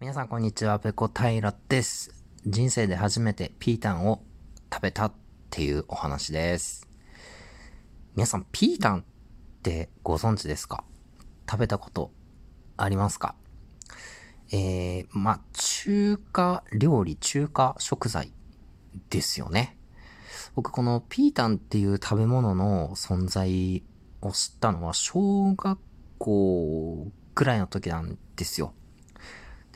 皆さんこんにちは、ペコ平です。人生で初めてピータンを食べたっていうお話です。皆さん、ピータンってご存知ですか？食べたことありますか？えー、ま中華料理、中華食材ですよね。僕このピータンっていう食べ物の存在を知ったのは小学校ぐらいの時なんですよ。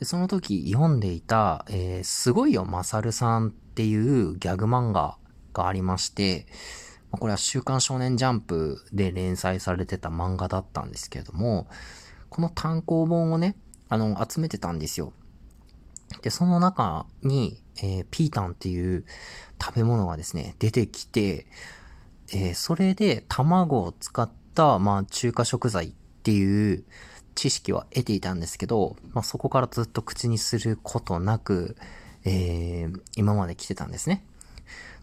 で、その時読んでいた、えー、すごいよ、まさるさんっていうギャグ漫画がありまして、ま、これは週刊少年ジャンプで連載されてた漫画だったんですけれども、この単行本をね、あの、集めてたんですよ。で、その中に、えー、ピータンっていう食べ物がですね、出てきて、えー、それで卵を使った、まあ、中華食材っていう知識は得ていたんですけど、まあ、そこからずっと口にすることなく、えー、今まで来てたんですね。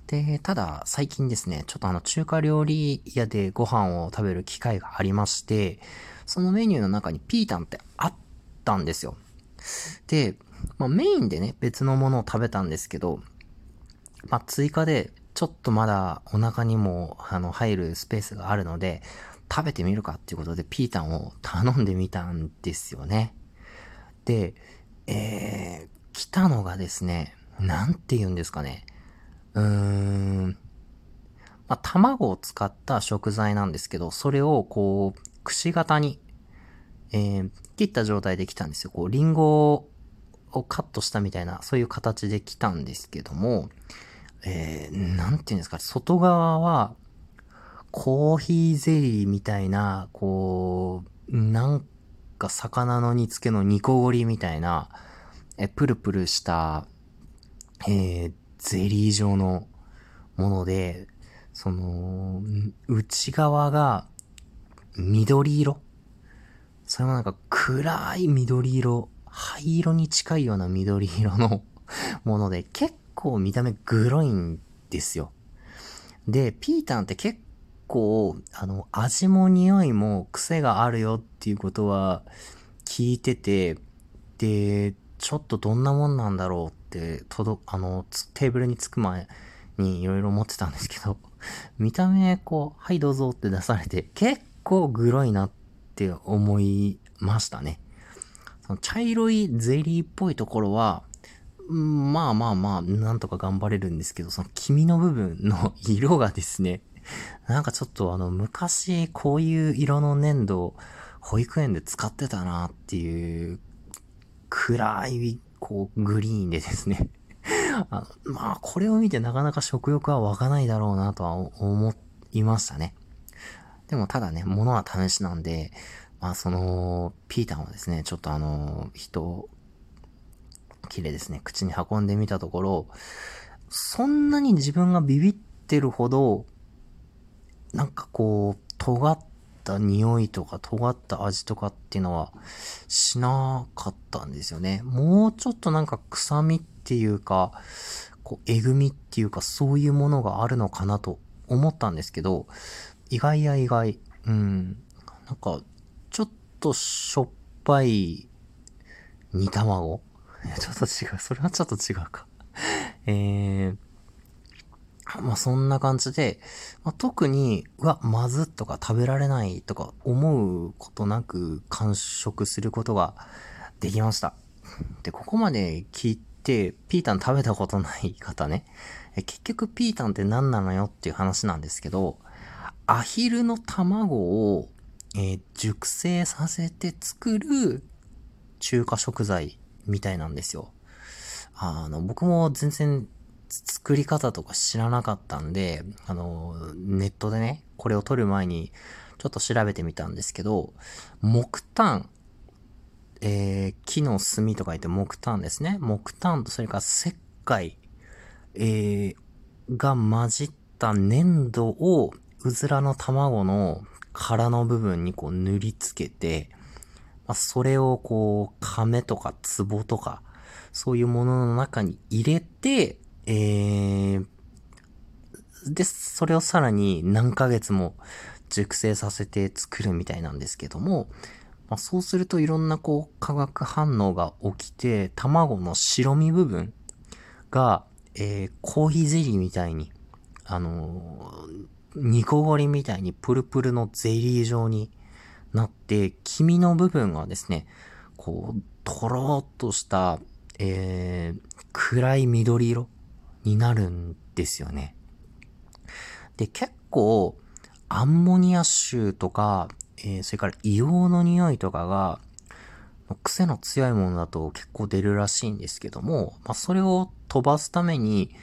で、ただ最近ですね、ちょっとあの中華料理屋でご飯を食べる機会がありまして、そのメニューの中にピータンってあったんですよ。で、まあ、メインでね、別のものを食べたんですけど、まあ、追加でちょっとまだお腹にもあの入るスペースがあるので、食べてみるかっていうことでピータンを頼んでみたんですよね。で、えー、来たのがですね、なんて言うんですかね。うーん、まあ、卵を使った食材なんですけど、それをこう、くし形に、えー、切った状態で来たんですよ。こう、リンゴをカットしたみたいな、そういう形で来たんですけども、えー、なんて言うんですか、外側は、コーヒーゼリーみたいな、こう、なんか魚の煮付けの煮こごりみたいな、え、プルプルした、えー、ゼリー状のもので、その、内側が緑色それもなんか暗い緑色、灰色に近いような緑色の もので、結構見た目グロいんですよ。で、ピータンって結構、あの、味も匂いも癖があるよっていうことは聞いてて、で、ちょっとどんなもんなんだろうって、とど、あの、テーブルに着く前にいろいろ思ってたんですけど、見た目、こう、はいどうぞって出されて、結構グロいなって思いましたね。その茶色いゼリーっぽいところは、まあまあまあ、なんとか頑張れるんですけど、その黄身の部分の色がですね、なんかちょっとあの、昔こういう色の粘土、保育園で使ってたなっていう、暗い、こう、グリーンでですね あの。まあ、これを見てなかなか食欲は湧かないだろうなとは思いましたね。でもただね、物は試しなんで、まあその、ピータンをですね、ちょっとあの、人、きれですね、口に運んでみたところ、そんなに自分がビビってるほど、なんかこう、尖った匂いとか尖った味とかっていうのはしなかったんですよね。もうちょっとなんか臭みっていうか、こう、えぐみっていうかそういうものがあるのかなと思ったんですけど、意外や意外、うん、なんか、ちょっとしょっぱい煮卵？ちょっと違う。それはちょっと違うかえー、まあそんな感じで、まあ、特に、うわ、まずとか食べられないとか思うことなく完食することができました。で、ここまで聞いて、ピータン食べたことない方ね、結局ピータンって何なのよっていう話なんですけど、アヒルの卵を、えー、熟成させて作る中華食材みたいなんですよ。あの、僕も全然作り方とか知らなかったんで、あの、ネットでね、これを撮る前にちょっと調べてみたんですけど、木炭、えー、木の炭とか言って木炭ですね。木炭とそれから石灰、えー、が混じった粘土をうずらの卵の殻の部分にこう塗りつけて、まあ、それをこう、亀とか壺とか、そういうものの中に入れて、えー、で、それをさらに何ヶ月も熟成させて作るみたいなんですけども、まあ、そうするといろんなこう化学反応が起きて、卵の白身部分が、えー、コーヒーゼリーみたいに、あのー、ニコゴリみたいにプルプルのゼリー状になって、黄身の部分がですね、こう、とろーっとした、えー、暗い緑色になるんですよね。で、結構、アンモニア臭とか、えー、それから硫黄の匂いとかが、癖の強いものだと結構出るらしいんですけども、まあ、それを飛ばすために、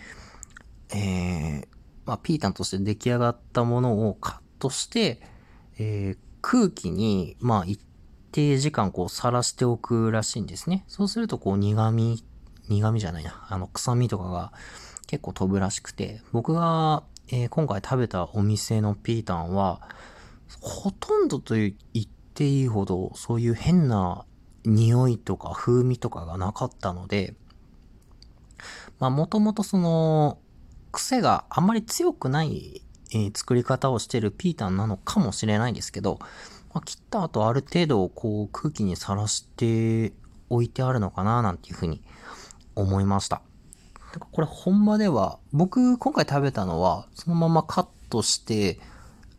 えー、まあ、ピータンとして出来上がったものをカットして、えー、空気に、まあ、一定時間こう、さらしておくらしいんですね。そうすると、こう、苦味、苦味じゃないな、あの、臭みとかが結構飛ぶらしくて、僕が、えー、今回食べたお店のピータンは、ほとんどと言っていいほど、そういう変な匂いとか風味とかがなかったので、まあもともとその、癖があんまり強くない、えー、作り方をしてるピータンなのかもしれないですけど、まあ、切った後ある程度こう空気にさらしておいてあるのかななんていうふうに思いました。これ本場では、僕今回食べたのはそのままカットして、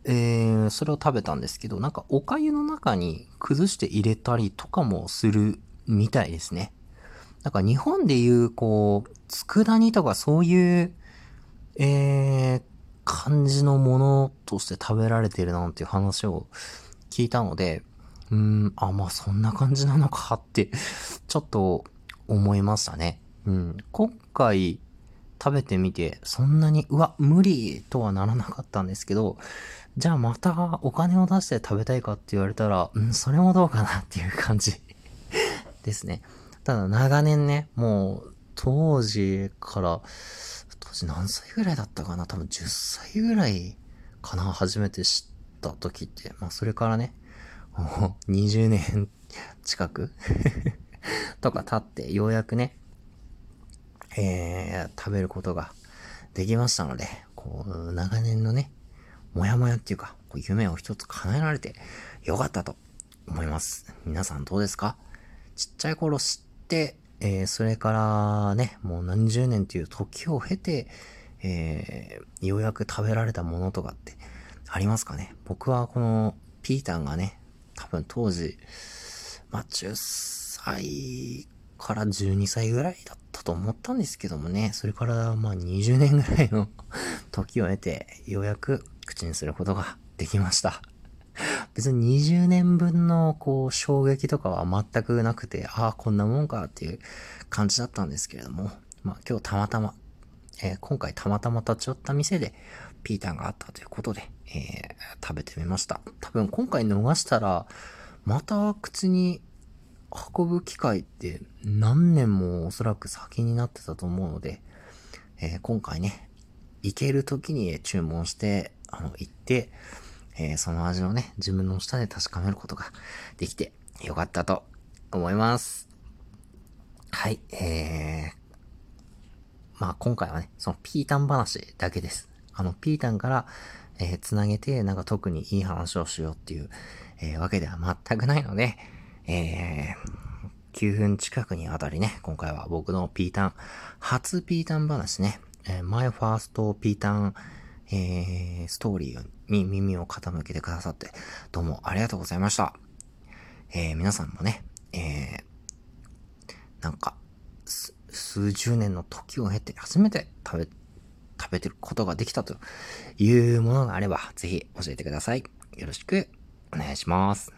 えー、それを食べたんですけど、なんかお粥の中に崩して入れたりとかもするみたいですね。なんか日本でいう、こう、佃煮とかそういう、えー、感じのものとして食べられてるなんていう話を聞いたので、うん、あ、まあそんな感じなのかって、ちょっと思いましたね。うん。今回食べてみて、そんなに、うわ、無理とはならなかったんですけど、じゃあまたお金を出して食べたいかって言われたら、うん、それもどうかなっていう感じ ですね。ただ長年ね、もう当時から、当時何歳ぐらいだったかな？多分10歳ぐらいかな？初めて知った時って。まあそれからね、もう20年近く とか経ってようやくね、えー、食べることができましたので、こう、長年のね、もやもやっていうか、こう夢を一つ叶えられてよかったと思います。皆さんどうですか？ちっちゃい頃知って、えー、それからね、もう何十年という時を経て、えー、ようやく食べられたものとかってありますかね？僕はこのピータンがね、多分当時、まあ、10歳から12歳ぐらいだったと思ったんですけどもね、それからまあ20年ぐらいの 時を経て、ようやく口にすることができました。別に20年分のこう衝撃とかは全くなくて、ああ、こんなもんかっていう感じだったんですけれども、まあ今日たまたま、えー、今回たまたま立ち寄った店でピータンがあったということで、えー、食べてみました。多分今回逃したら、また口に運ぶ機会って何年もおそらく先になってたと思うので、えー、今回ね、行ける時に注文して、あの、行って、えー、その味をね、自分の舌で確かめることができてよかったと思います。はい、えー、まあ今回はね、そのピータン話だけです。あの、ピータンから、えー、つなげて、なんか特にいい話をしようっていう、えー、わけでは全くないので、えー、9分近くにあたりね、今回は僕のピータン、初ピータン話ね、え、マイファーストピータン、えー、ストーリーに耳を傾けてくださって、どうもありがとうございました。えー、皆さんもね、えー、なんか、数十年の時を経て初めて食べ、食べてることができたというものがあれば、ぜひ教えてください。よろしくお願いします。